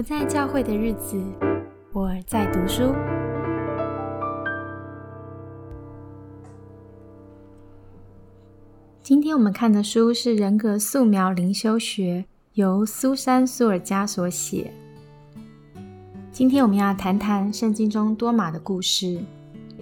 不在教会的日子，我在读书。今天我们看的书是《人格素描灵修学》，由苏珊·苏尔加所写。今天我们要谈谈圣经中多马的故事，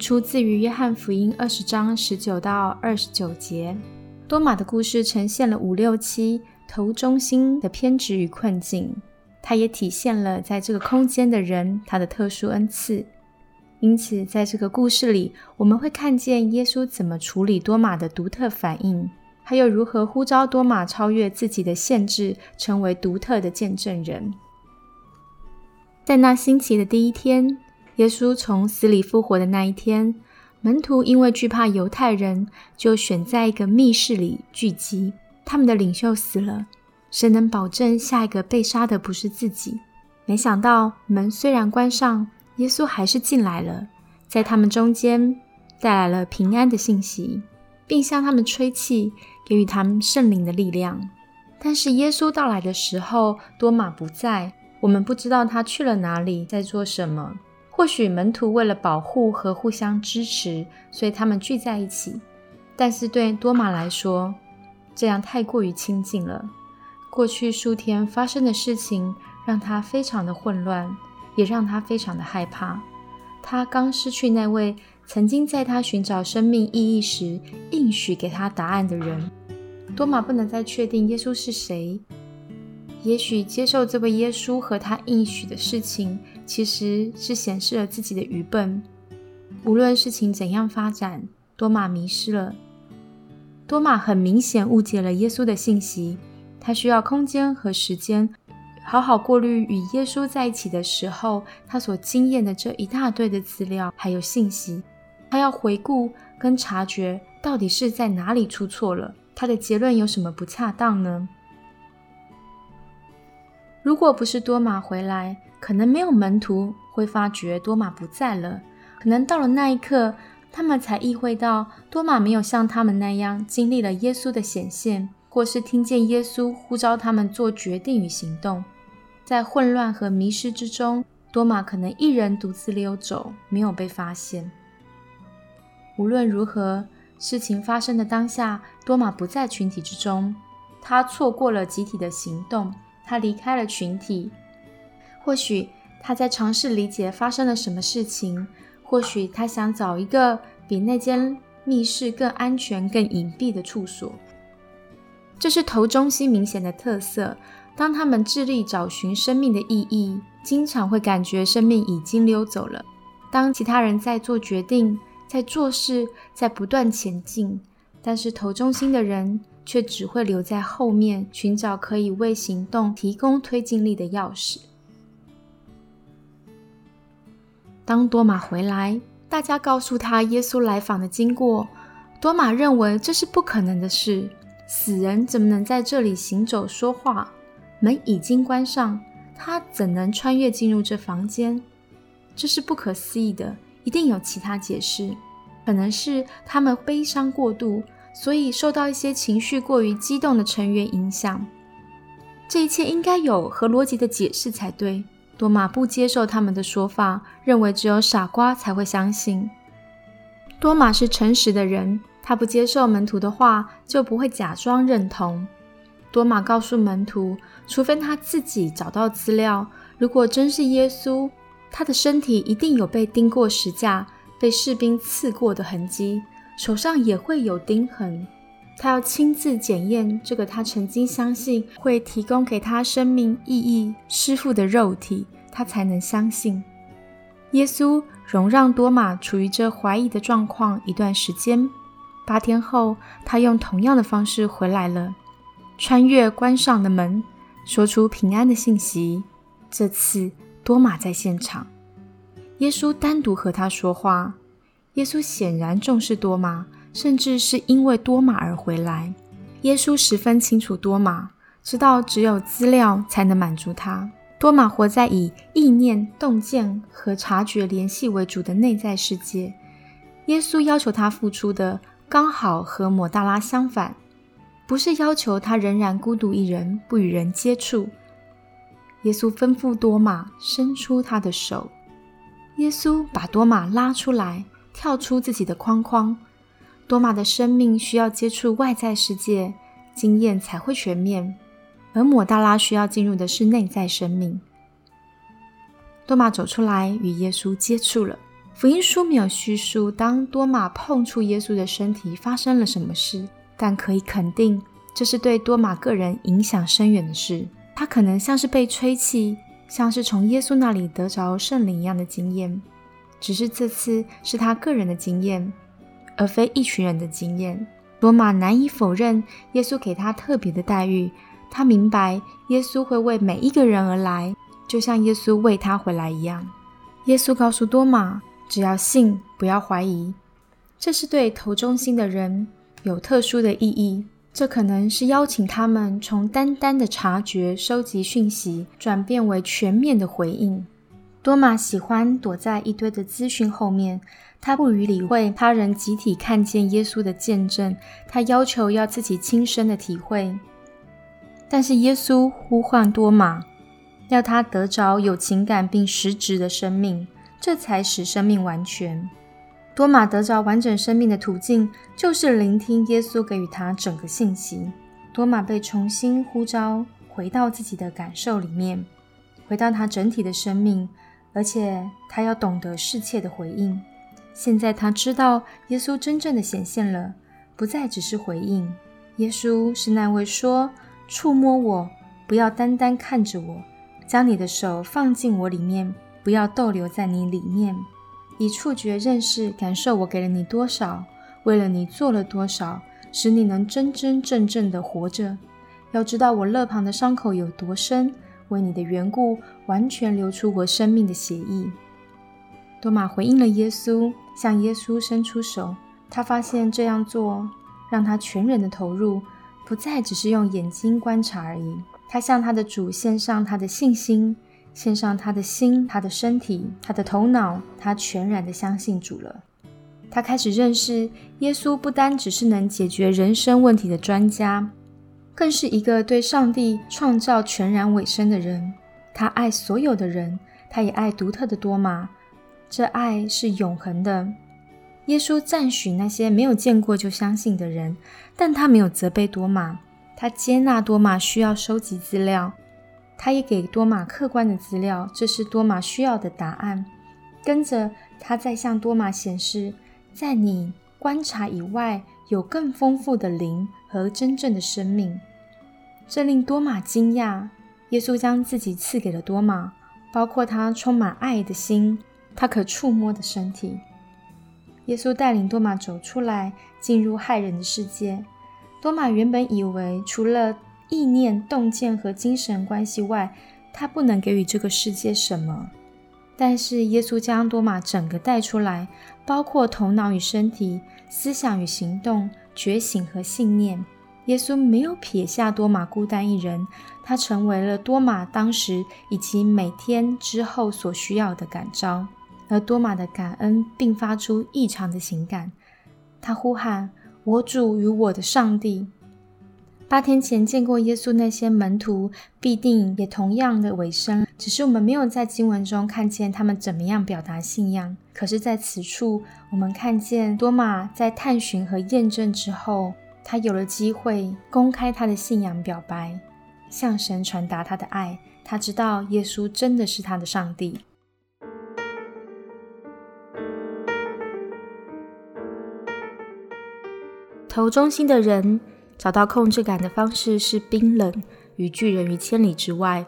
出自于约翰福音二十章十九到二十九节。多马的故事呈现了五六七头中心的偏执与困境。它也体现了在这个空间的人他的特殊恩赐，因此在这个故事里，我们会看见耶稣怎么处理多马的独特反应，还有如何呼召多马超越自己的限制，成为独特的见证人。在那星期的第一天，耶稣从死里复活的那一天，门徒因为惧怕犹太人，就选在一个密室里聚集。他们的领袖死了。谁能保证下一个被杀的不是自己？没想到门虽然关上，耶稣还是进来了，在他们中间带来了平安的信息，并向他们吹气，给予他们圣灵的力量。但是耶稣到来的时候，多马不在，我们不知道他去了哪里，在做什么。或许门徒为了保护和互相支持，所以他们聚在一起。但是对多马来说，这样太过于亲近了。过去数天发生的事情让他非常的混乱，也让他非常的害怕。他刚失去那位曾经在他寻找生命意义时应许给他答案的人。多马不能再确定耶稣是谁。也许接受这位耶稣和他应许的事情，其实是显示了自己的愚笨。无论事情怎样发展，多马迷失了。多马很明显误解了耶稣的信息。他需要空间和时间，好好过滤与耶稣在一起的时候他所经验的这一大堆的资料还有信息。他要回顾跟察觉到底是在哪里出错了，他的结论有什么不恰当呢？如果不是多马回来，可能没有门徒会发觉多马不在了。可能到了那一刻，他们才意会到多马没有像他们那样经历了耶稣的显现。或是听见耶稣呼召他们做决定与行动，在混乱和迷失之中，多马可能一人独自溜走，没有被发现。无论如何，事情发生的当下，多马不在群体之中，他错过了集体的行动，他离开了群体。或许他在尝试理解发生了什么事情，或许他想找一个比那间密室更安全、更隐蔽的处所。这是头中心明显的特色。当他们致力找寻生命的意义，经常会感觉生命已经溜走了。当其他人在做决定、在做事、在不断前进，但是头中心的人却只会留在后面，寻找可以为行动提供推进力的钥匙。当多马回来，大家告诉他耶稣来访的经过，多马认为这是不可能的事。死人怎么能在这里行走说话？门已经关上，他怎能穿越进入这房间？这是不可思议的，一定有其他解释。可能是他们悲伤过度，所以受到一些情绪过于激动的成员影响。这一切应该有合逻辑的解释才对。多马不接受他们的说法，认为只有傻瓜才会相信。多马是诚实的人。他不接受门徒的话，就不会假装认同。多马告诉门徒，除非他自己找到资料，如果真是耶稣，他的身体一定有被钉过石架、被士兵刺过的痕迹，手上也会有钉痕。他要亲自检验这个他曾经相信会提供给他生命意义师傅的肉体，他才能相信。耶稣容让多马处于这怀疑的状况一段时间。八天后，他用同样的方式回来了，穿越关上的门，说出平安的信息。这次多马在现场，耶稣单独和他说话。耶稣显然重视多马，甚至是因为多马而回来。耶稣十分清楚多马，知道只有资料才能满足他。多马活在以意念、洞见和察觉联系为主的内在世界。耶稣要求他付出的。刚好和抹大拉相反，不是要求他仍然孤独一人，不与人接触。耶稣吩咐多马伸出他的手。耶稣把多马拉出来，跳出自己的框框。多马的生命需要接触外在世界，经验才会全面；而抹大拉需要进入的是内在生命。多马走出来与耶稣接触了。福音书没有叙述当多马碰触耶稣的身体发生了什么事，但可以肯定，这是对多马个人影响深远的事。他可能像是被吹气，像是从耶稣那里得着圣灵一样的经验，只是这次是他个人的经验，而非一群人的经验。多马难以否认耶稣给他特别的待遇，他明白耶稣会为每一个人而来，就像耶稣为他回来一样。耶稣告诉多马。只要信，不要怀疑。这是对头中心的人有特殊的意义。这可能是邀请他们从单单的察觉、收集讯息，转变为全面的回应。多玛喜欢躲在一堆的资讯后面，他不予理会他人集体看见耶稣的见证，他要求要自己亲身的体会。但是耶稣呼唤多玛，要他得着有情感并实质的生命。这才使生命完全。多马得着完整生命的途径，就是聆听耶稣给予他整个信息。多马被重新呼召，回到自己的感受里面，回到他整体的生命，而且他要懂得适切的回应。现在他知道耶稣真正的显现了，不再只是回应。耶稣是那位说：“触摸我，不要单单看着我，将你的手放进我里面。”不要逗留在你里面，以触觉认识、感受我给了你多少，为了你做了多少，使你能真真正正的活着。要知道我肋旁的伤口有多深，为你的缘故，完全流出我生命的血液。多玛回应了耶稣，向耶稣伸出手。他发现这样做让他全人的投入，不再只是用眼睛观察而已。他向他的主献上他的信心。献上他的心、他的身体、他的头脑，他全然的相信主了。他开始认识耶稣，不单只是能解决人生问题的专家，更是一个对上帝创造全然委身的人。他爱所有的人，他也爱独特的多玛。这爱是永恒的。耶稣赞许那些没有见过就相信的人，但他没有责备多玛，他接纳多玛需要收集资料。他也给多玛客观的资料，这是多玛需要的答案。跟着他再向多玛显示，在你观察以外，有更丰富的灵和真正的生命。这令多玛惊讶。耶稣将自己赐给了多玛，包括他充满爱的心，他可触摸的身体。耶稣带领多玛走出来，进入害人的世界。多玛原本以为，除了意念、洞见和精神关系外，他不能给予这个世界什么。但是耶稣将多玛整个带出来，包括头脑与身体、思想与行动、觉醒和信念。耶稣没有撇下多玛孤单一人，他成为了多玛当时以及每天之后所需要的感召。而多玛的感恩并发出异常的情感，他呼喊：“我主与我的上帝。”八天前见过耶稣那些门徒，必定也同样的尾声，只是我们没有在经文中看见他们怎么样表达信仰。可是，在此处，我们看见多马在探寻和验证之后，他有了机会公开他的信仰表白，向神传达他的爱。他知道耶稣真的是他的上帝。头中心的人。找到控制感的方式是冰冷与拒人于千里之外。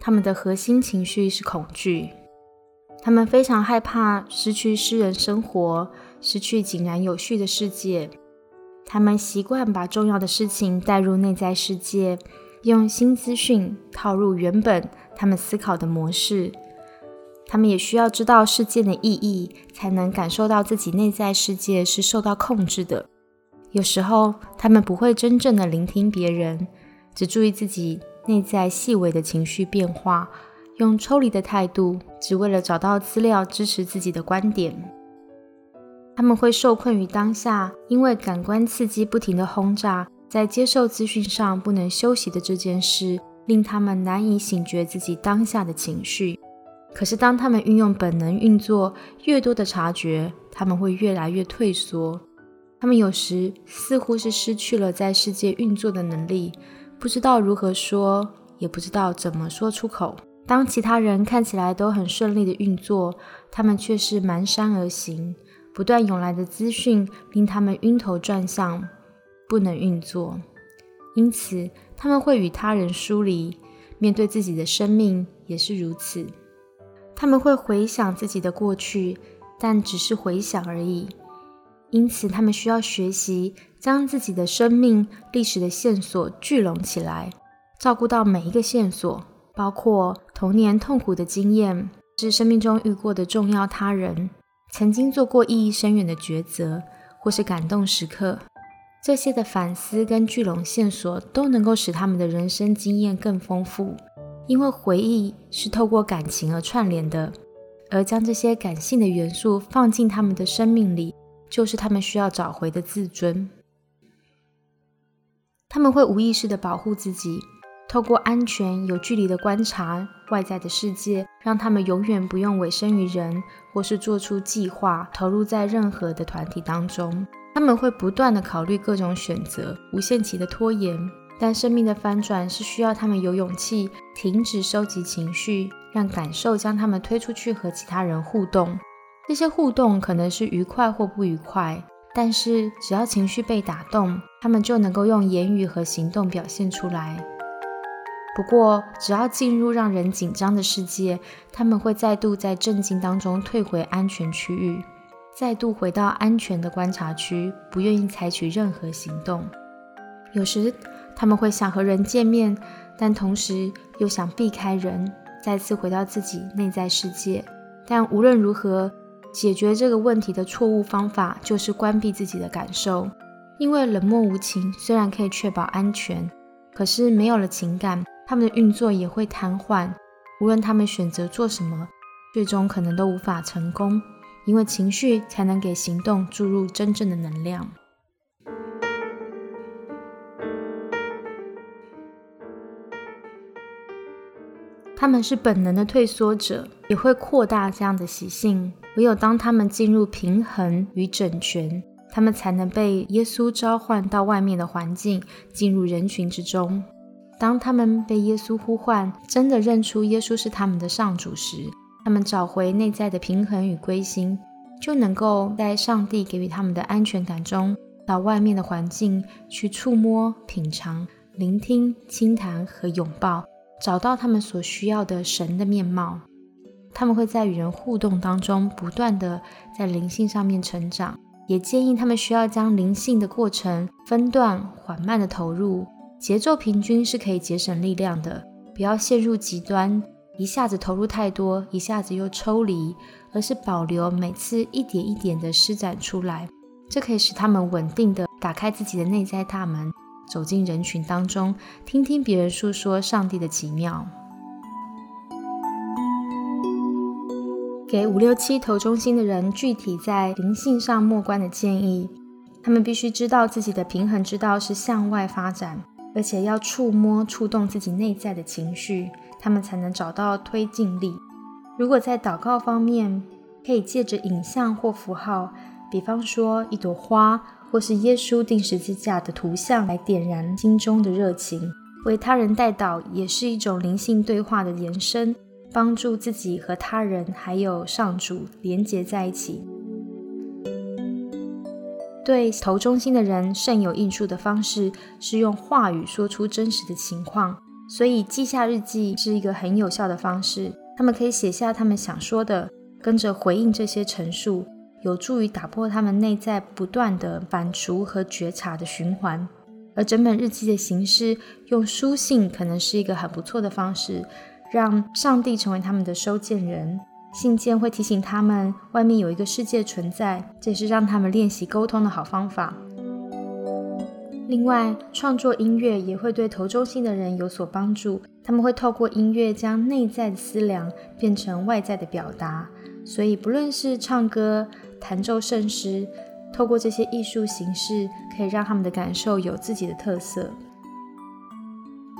他们的核心情绪是恐惧，他们非常害怕失去私人生活，失去井然有序的世界。他们习惯把重要的事情带入内在世界，用新资讯套入原本他们思考的模式。他们也需要知道事件的意义，才能感受到自己内在世界是受到控制的。有时候，他们不会真正的聆听别人，只注意自己内在细微的情绪变化，用抽离的态度，只为了找到资料支持自己的观点。他们会受困于当下，因为感官刺激不停的轰炸，在接受资讯上不能休息的这件事，令他们难以醒觉自己当下的情绪。可是，当他们运用本能运作，越多的察觉，他们会越来越退缩。他们有时似乎是失去了在世界运作的能力，不知道如何说，也不知道怎么说出口。当其他人看起来都很顺利的运作，他们却是蹒跚而行。不断涌来的资讯令他们晕头转向，不能运作。因此，他们会与他人疏离，面对自己的生命也是如此。他们会回想自己的过去，但只是回想而已。因此，他们需要学习将自己的生命历史的线索聚拢起来，照顾到每一个线索，包括童年痛苦的经验，是生命中遇过的重要他人，曾经做过意义深远的抉择，或是感动时刻。这些的反思跟聚拢线索，都能够使他们的人生经验更丰富。因为回忆是透过感情而串联的，而将这些感性的元素放进他们的生命里，就是他们需要找回的自尊。他们会无意识的保护自己，透过安全、有距离的观察外在的世界，让他们永远不用委身于人，或是做出计划，投入在任何的团体当中。他们会不断的考虑各种选择，无限期的拖延。但生命的翻转是需要他们有勇气停止收集情绪，让感受将他们推出去和其他人互动。这些互动可能是愉快或不愉快，但是只要情绪被打动，他们就能够用言语和行动表现出来。不过，只要进入让人紧张的世界，他们会再度在震惊当中退回安全区域，再度回到安全的观察区，不愿意采取任何行动。有时。他们会想和人见面，但同时又想避开人，再次回到自己内在世界。但无论如何，解决这个问题的错误方法就是关闭自己的感受，因为冷漠无情虽然可以确保安全，可是没有了情感，他们的运作也会瘫痪。无论他们选择做什么，最终可能都无法成功，因为情绪才能给行动注入真正的能量。他们是本能的退缩者，也会扩大这样的习性。唯有当他们进入平衡与整全，他们才能被耶稣召唤到外面的环境，进入人群之中。当他们被耶稣呼唤，真的认出耶稣是他们的上主时，他们找回内在的平衡与归心，就能够在上帝给予他们的安全感中，到外面的环境去触摸、品尝、聆听、倾谈和拥抱。找到他们所需要的神的面貌，他们会在与人互动当中不断的在灵性上面成长。也建议他们需要将灵性的过程分段缓慢的投入，节奏平均是可以节省力量的。不要陷入极端，一下子投入太多，一下子又抽离，而是保留每次一点一点的施展出来，这可以使他们稳定的打开自己的内在大门。走进人群当中，听听别人诉说上帝的奇妙。给五六七头中心的人具体在灵性上莫关的建议：他们必须知道自己的平衡之道是向外发展，而且要触摸、触动自己内在的情绪，他们才能找到推进力。如果在祷告方面，可以借着影像或符号，比方说一朵花。或是耶稣钉十字架的图像来点燃心中的热情，为他人带祷也是一种灵性对话的延伸，帮助自己和他人还有上主连结在一起。对头中心的人甚有应数的方式是用话语说出真实的情况，所以记下日记是一个很有效的方式。他们可以写下他们想说的，跟着回应这些陈述。有助于打破他们内在不断的反刍和觉察的循环，而整本日记的形式用书信可能是一个很不错的方式，让上帝成为他们的收件人。信件会提醒他们外面有一个世界存在，这也是让他们练习沟通的好方法。另外，创作音乐也会对头中心的人有所帮助，他们会透过音乐将内在的思量变成外在的表达，所以不论是唱歌。弹奏圣诗，透过这些艺术形式，可以让他们的感受有自己的特色。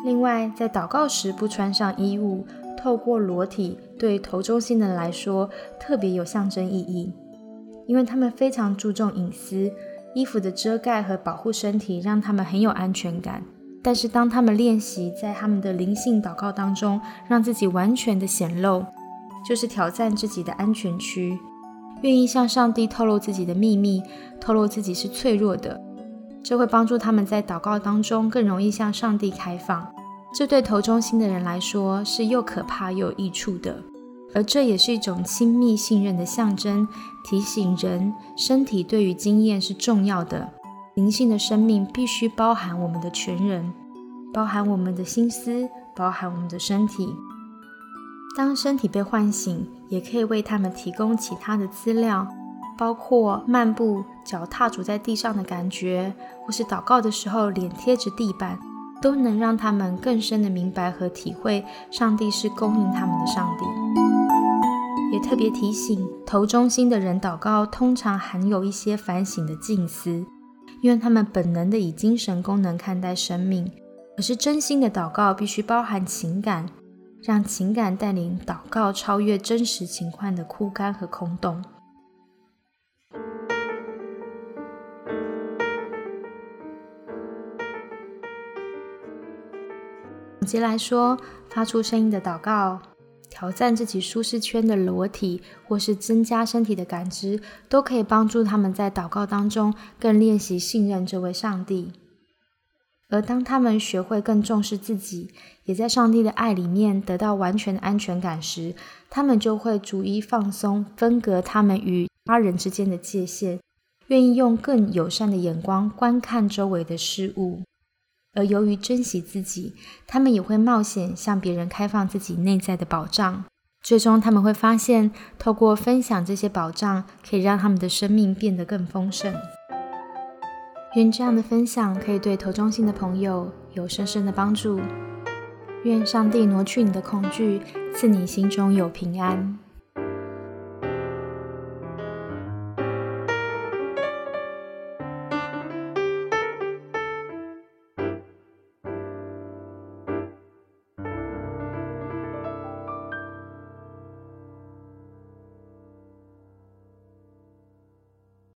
另外，在祷告时不穿上衣物，透过裸体，对头中心的人来说特别有象征意义，因为他们非常注重隐私，衣服的遮盖和保护身体让他们很有安全感。但是，当他们练习在他们的灵性祷告当中，让自己完全的显露，就是挑战自己的安全区，愿意向上帝透露自己的秘密，透露自己是脆弱的，这会帮助他们在祷告当中更容易向上帝开放。这对头中心的人来说是又可怕又有益处的，而这也是一种亲密信任的象征，提醒人身体对于经验是重要的。灵性的生命必须包含我们的全人，包含我们的心思，包含我们的身体。当身体被唤醒，也可以为他们提供其他的资料，包括漫步、脚踏足在地上的感觉，或是祷告的时候脸贴着地板，都能让他们更深的明白和体会上帝是供应他们的上帝。也特别提醒，头中心的人祷告通常含有一些反省的静思。因为他们本能的以精神功能看待生命，可是真心的祷告必须包含情感，让情感带领祷告超越真实情况的枯干和空洞。总结来说，发出声音的祷告。挑战自己舒适圈的裸体，或是增加身体的感知，都可以帮助他们在祷告当中更练习信任这位上帝。而当他们学会更重视自己，也在上帝的爱里面得到完全的安全感时，他们就会逐一放松分隔他们与他人之间的界限，愿意用更友善的眼光观看周围的事物。而由于珍惜自己，他们也会冒险向别人开放自己内在的宝藏。最终，他们会发现，透过分享这些宝藏，可以让他们的生命变得更丰盛。愿这样的分享可以对头中心的朋友有深深的帮助。愿上帝挪去你的恐惧，赐你心中有平安。